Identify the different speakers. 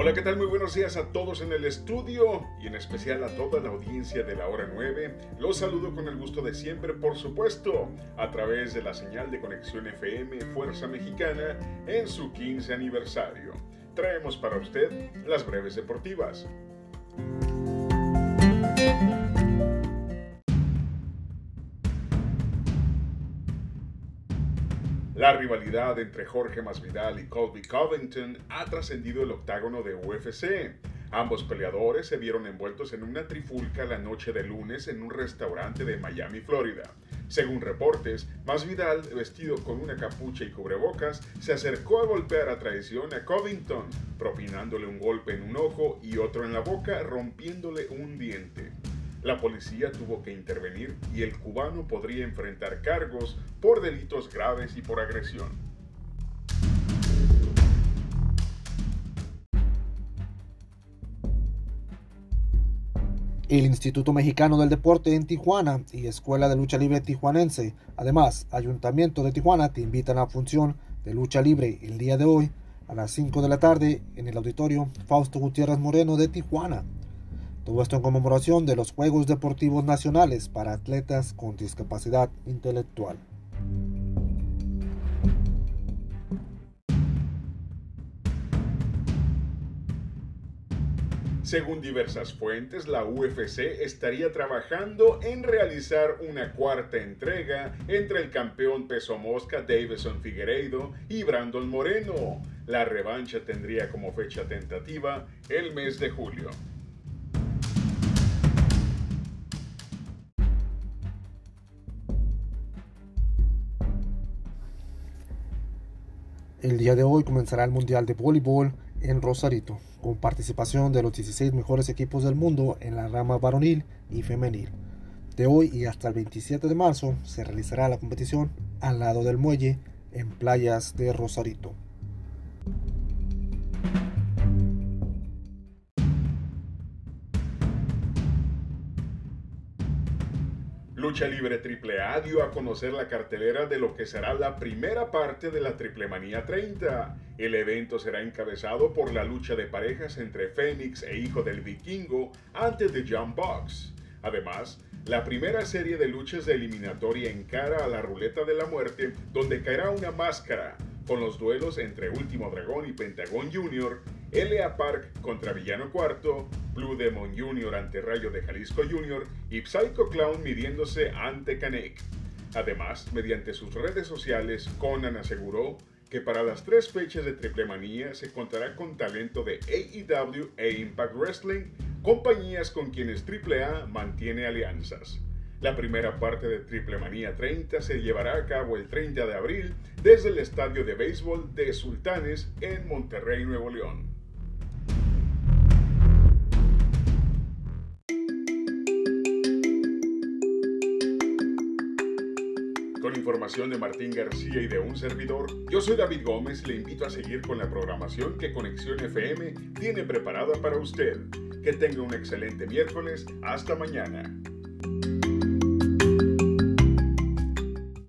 Speaker 1: Hola, ¿qué tal? Muy buenos días a todos en el estudio y en especial a toda la audiencia de la hora 9. Los saludo con el gusto de siempre, por supuesto, a través de la señal de conexión FM Fuerza Mexicana en su 15 aniversario. Traemos para usted las breves deportivas. La rivalidad entre Jorge Masvidal y Colby Covington ha trascendido el octágono de UFC. Ambos peleadores se vieron envueltos en una trifulca la noche de lunes en un restaurante de Miami, Florida. Según reportes, Masvidal, vestido con una capucha y cubrebocas, se acercó a golpear a traición a Covington, propinándole un golpe en un ojo y otro en la boca, rompiéndole un diente. La policía tuvo que intervenir y el cubano podría enfrentar cargos por delitos graves y por agresión.
Speaker 2: El Instituto Mexicano del Deporte en Tijuana y Escuela de Lucha Libre Tijuanense, además Ayuntamiento de Tijuana, te invitan a la función de lucha libre el día de hoy a las 5 de la tarde en el auditorio Fausto Gutiérrez Moreno de Tijuana. En conmemoración de los Juegos Deportivos Nacionales para atletas con discapacidad intelectual.
Speaker 1: Según diversas fuentes, la UFC estaría trabajando en realizar una cuarta entrega entre el campeón peso mosca Davison Figueiredo y Brandon Moreno. La revancha tendría como fecha tentativa el mes de julio.
Speaker 2: El día de hoy comenzará el Mundial de Voleibol en Rosarito, con participación de los 16 mejores equipos del mundo en la rama varonil y femenil. De hoy y hasta el 27 de marzo se realizará la competición al lado del muelle en playas de Rosarito.
Speaker 1: Lucha Libre AAA dio a conocer la cartelera de lo que será la primera parte de la Triple Manía 30. El evento será encabezado por la lucha de parejas entre Fénix e Hijo del Vikingo ante The Jump Box. Además, la primera serie de luchas de eliminatoria encara a la ruleta de la muerte, donde caerá una máscara, con los duelos entre Último Dragón y Pentagón Jr., L.A. Park contra Villano Cuarto, Blue Demon Jr. ante Rayo de Jalisco Jr. y Psycho Clown midiéndose ante Kanek. Además, mediante sus redes sociales, Conan aseguró que para las tres fechas de Triple Manía se contará con talento de AEW e Impact Wrestling, compañías con quienes AAA mantiene alianzas. La primera parte de Triple Manía 30 se llevará a cabo el 30 de abril desde el estadio de béisbol de Sultanes en Monterrey, Nuevo León. Con información de Martín García y de un servidor, yo soy David Gómez le invito a seguir con la programación que Conexión FM tiene preparada para usted. Que tenga un excelente miércoles. Hasta mañana.